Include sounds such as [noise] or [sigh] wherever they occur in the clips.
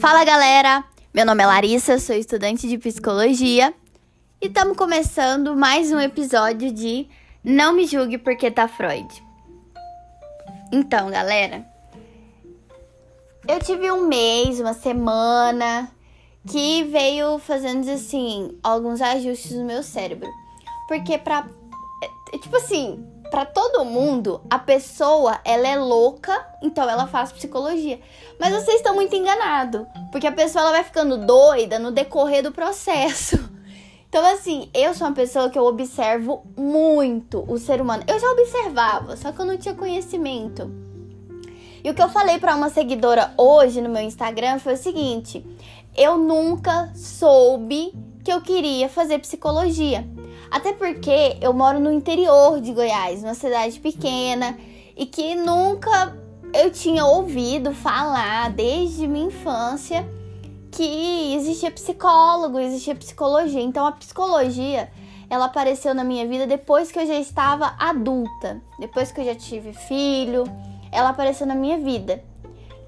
Fala galera, meu nome é Larissa, sou estudante de psicologia e estamos começando mais um episódio de Não Me Julgue Porque Tá Freud. Então, galera, eu tive um mês, uma semana que veio fazendo assim alguns ajustes no meu cérebro, porque pra é, tipo assim, para todo mundo, a pessoa, ela é louca, então ela faz psicologia. Mas vocês estão muito enganados, porque a pessoa ela vai ficando doida no decorrer do processo. [laughs] Então assim, eu sou uma pessoa que eu observo muito o ser humano. Eu já observava, só que eu não tinha conhecimento. E o que eu falei para uma seguidora hoje no meu Instagram foi o seguinte: eu nunca soube que eu queria fazer psicologia. Até porque eu moro no interior de Goiás, uma cidade pequena, e que nunca eu tinha ouvido falar desde minha infância que existia psicólogo, existia psicologia. Então a psicologia, ela apareceu na minha vida depois que eu já estava adulta, depois que eu já tive filho, ela apareceu na minha vida.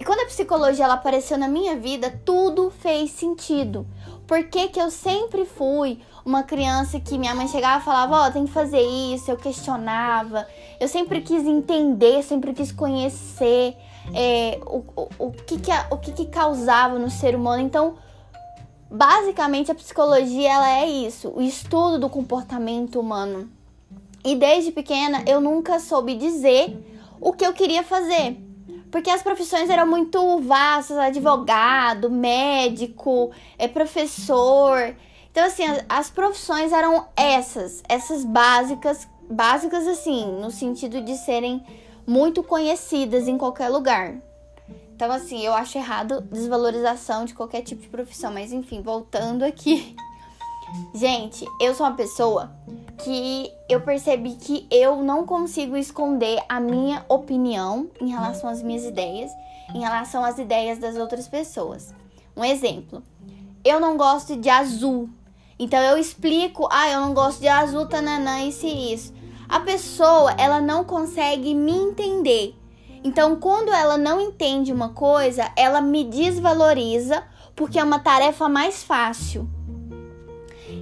E quando a psicologia ela apareceu na minha vida, tudo fez sentido. Por que, que eu sempre fui uma criança que minha mãe chegava e falava, ó, oh, tem que fazer isso, eu questionava. Eu sempre quis entender, sempre quis conhecer é, o, o, o, que, que, o que, que causava no ser humano. Então, basicamente, a psicologia ela é isso, o estudo do comportamento humano. E desde pequena eu nunca soube dizer o que eu queria fazer. Porque as profissões eram muito vastas, advogado, médico, é professor. Então assim, as, as profissões eram essas, essas básicas, básicas assim, no sentido de serem muito conhecidas em qualquer lugar. Então assim, eu acho errado desvalorização de qualquer tipo de profissão, mas enfim, voltando aqui. Gente, eu sou uma pessoa que eu percebi que eu não consigo esconder a minha opinião em relação às minhas ideias, em relação às ideias das outras pessoas. Um exemplo, eu não gosto de azul. Então eu explico, ah, eu não gosto de azul, tananã, isso e isso. A pessoa, ela não consegue me entender. Então, quando ela não entende uma coisa, ela me desvaloriza porque é uma tarefa mais fácil.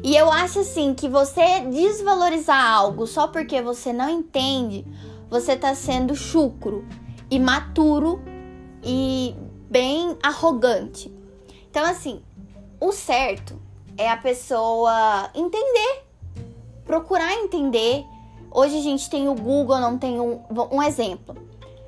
E eu acho assim que você desvalorizar algo só porque você não entende, você tá sendo chucro, imaturo e bem arrogante. Então assim, o certo é a pessoa entender, procurar entender. Hoje a gente tem o Google, não tem um, um exemplo.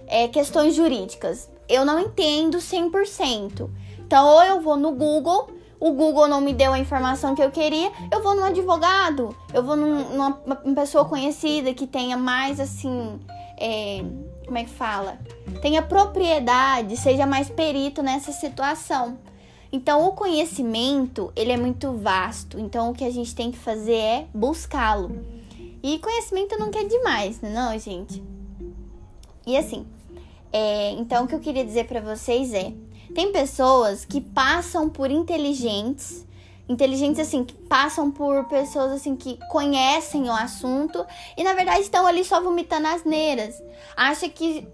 É questões jurídicas. Eu não entendo 100%. Então, ou eu vou no Google o Google não me deu a informação que eu queria, eu vou num advogado, eu vou num, numa pessoa conhecida que tenha mais assim. É, como é que fala? Tenha propriedade, seja mais perito nessa situação. Então, o conhecimento, ele é muito vasto. Então, o que a gente tem que fazer é buscá-lo. E conhecimento não quer demais, né, não, gente? E assim, é, então o que eu queria dizer para vocês é: tem pessoas que passam por inteligentes, inteligentes assim, que passam por pessoas assim que conhecem o assunto e na verdade estão ali só vomitando asneiras. Acha que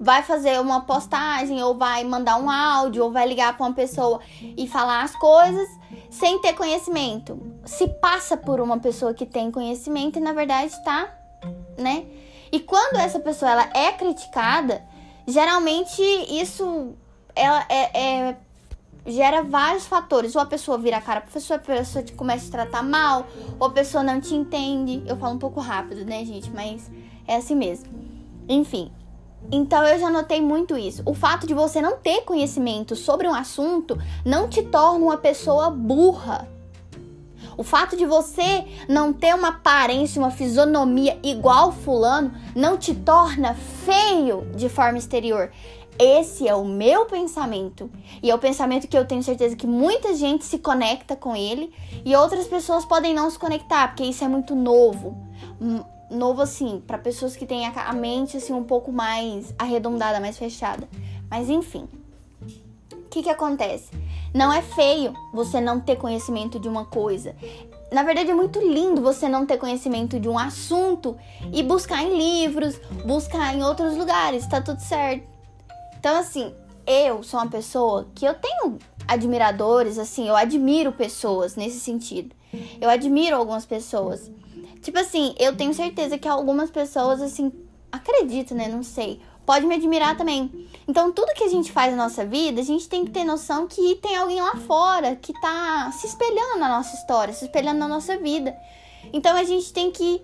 vai fazer uma postagem ou vai mandar um áudio ou vai ligar para uma pessoa e falar as coisas sem ter conhecimento. Se passa por uma pessoa que tem conhecimento e na verdade tá, né? E quando essa pessoa ela é criticada, geralmente isso ela é, é, gera vários fatores. Ou a pessoa vira a cara pra pessoa, a pessoa te começa a te tratar mal, ou a pessoa não te entende. Eu falo um pouco rápido, né, gente? Mas é assim mesmo. Enfim. Então eu já notei muito isso. O fato de você não ter conhecimento sobre um assunto não te torna uma pessoa burra. O fato de você não ter uma aparência, uma fisionomia igual fulano, não te torna feio de forma exterior. Esse é o meu pensamento. E é o pensamento que eu tenho certeza que muita gente se conecta com ele e outras pessoas podem não se conectar, porque isso é muito novo. Novo assim, para pessoas que têm a mente assim um pouco mais arredondada, mais fechada. Mas enfim. O que que acontece? Não é feio você não ter conhecimento de uma coisa. Na verdade, é muito lindo você não ter conhecimento de um assunto e buscar em livros, buscar em outros lugares, tá tudo certo. Então, assim, eu sou uma pessoa que eu tenho admiradores, assim, eu admiro pessoas nesse sentido. Eu admiro algumas pessoas. Tipo assim, eu tenho certeza que algumas pessoas, assim, acredito, né? Não sei. Pode me admirar também. Então, tudo que a gente faz na nossa vida, a gente tem que ter noção que tem alguém lá fora que tá se espelhando na nossa história, se espelhando na nossa vida. Então, a gente tem que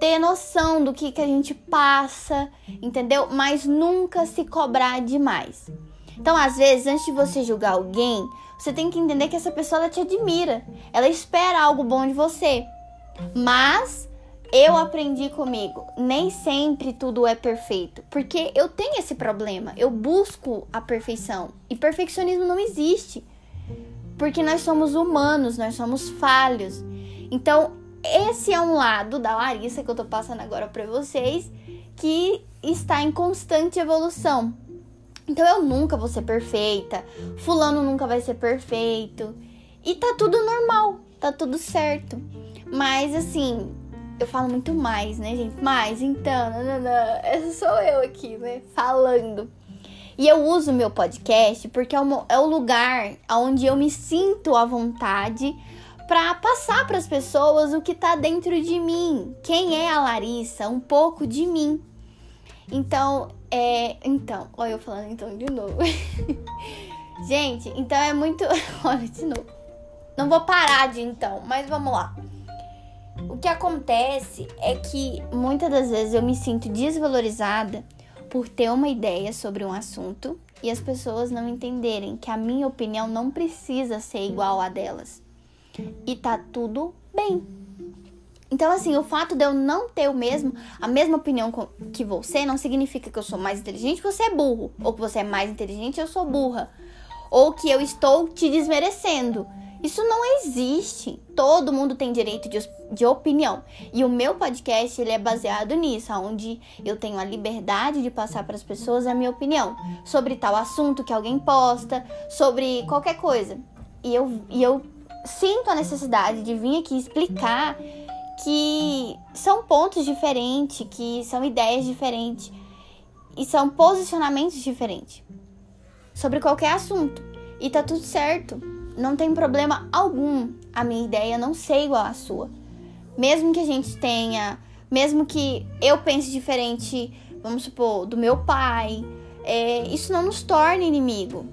ter noção do que, que a gente passa, entendeu? Mas nunca se cobrar demais. Então, às vezes, antes de você julgar alguém, você tem que entender que essa pessoa ela te admira, ela espera algo bom de você. Mas eu aprendi comigo, nem sempre tudo é perfeito, porque eu tenho esse problema, eu busco a perfeição e perfeccionismo não existe. Porque nós somos humanos, nós somos falhos. Então, esse é um lado da Larissa que eu tô passando agora para vocês, que está em constante evolução. Então eu nunca vou ser perfeita, fulano nunca vai ser perfeito. E tá tudo normal, tá tudo certo. Mas assim, eu falo muito mais, né, gente? Mas então, não. essa sou eu aqui, né? Falando. E eu uso meu podcast porque é o, é o lugar onde eu me sinto à vontade para passar para as pessoas o que tá dentro de mim. Quem é a Larissa? Um pouco de mim. Então, é. Então, olha eu falando então de novo. [laughs] Gente, então é muito. [laughs] olha, de novo. Não vou parar de então, mas vamos lá. O que acontece é que muitas das vezes eu me sinto desvalorizada por ter uma ideia sobre um assunto e as pessoas não entenderem que a minha opinião não precisa ser igual a delas. E tá tudo bem. Então, assim, o fato de eu não ter o mesmo, a mesma opinião que você não significa que eu sou mais inteligente, você é burro. Ou que você é mais inteligente, eu sou burra. Ou que eu estou te desmerecendo. Isso não existe. Todo mundo tem direito de, de opinião. E o meu podcast ele é baseado nisso, onde eu tenho a liberdade de passar para as pessoas a minha opinião sobre tal assunto que alguém posta, sobre qualquer coisa. E eu, e eu sinto a necessidade de vir aqui explicar que são pontos diferentes, que são ideias diferentes e são posicionamentos diferentes sobre qualquer assunto. E tá tudo certo. Não tem problema algum a minha ideia não ser igual à sua. Mesmo que a gente tenha, mesmo que eu pense diferente, vamos supor, do meu pai, é, isso não nos torna inimigo.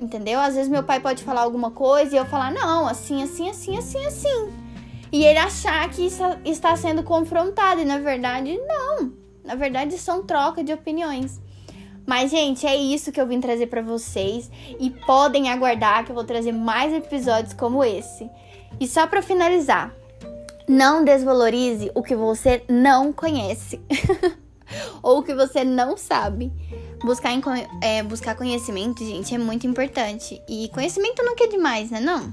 Entendeu? Às vezes meu pai pode falar alguma coisa e eu falar, não, assim, assim, assim, assim, assim e ele achar que está sendo confrontado. E na verdade, não. Na verdade, são troca de opiniões. Mas, gente, é isso que eu vim trazer para vocês. E podem aguardar que eu vou trazer mais episódios como esse. E só para finalizar, não desvalorize o que você não conhece. [laughs] ou o que você não sabe. Buscar, em, é, buscar conhecimento, gente, é muito importante. E conhecimento não quer demais, né? Não.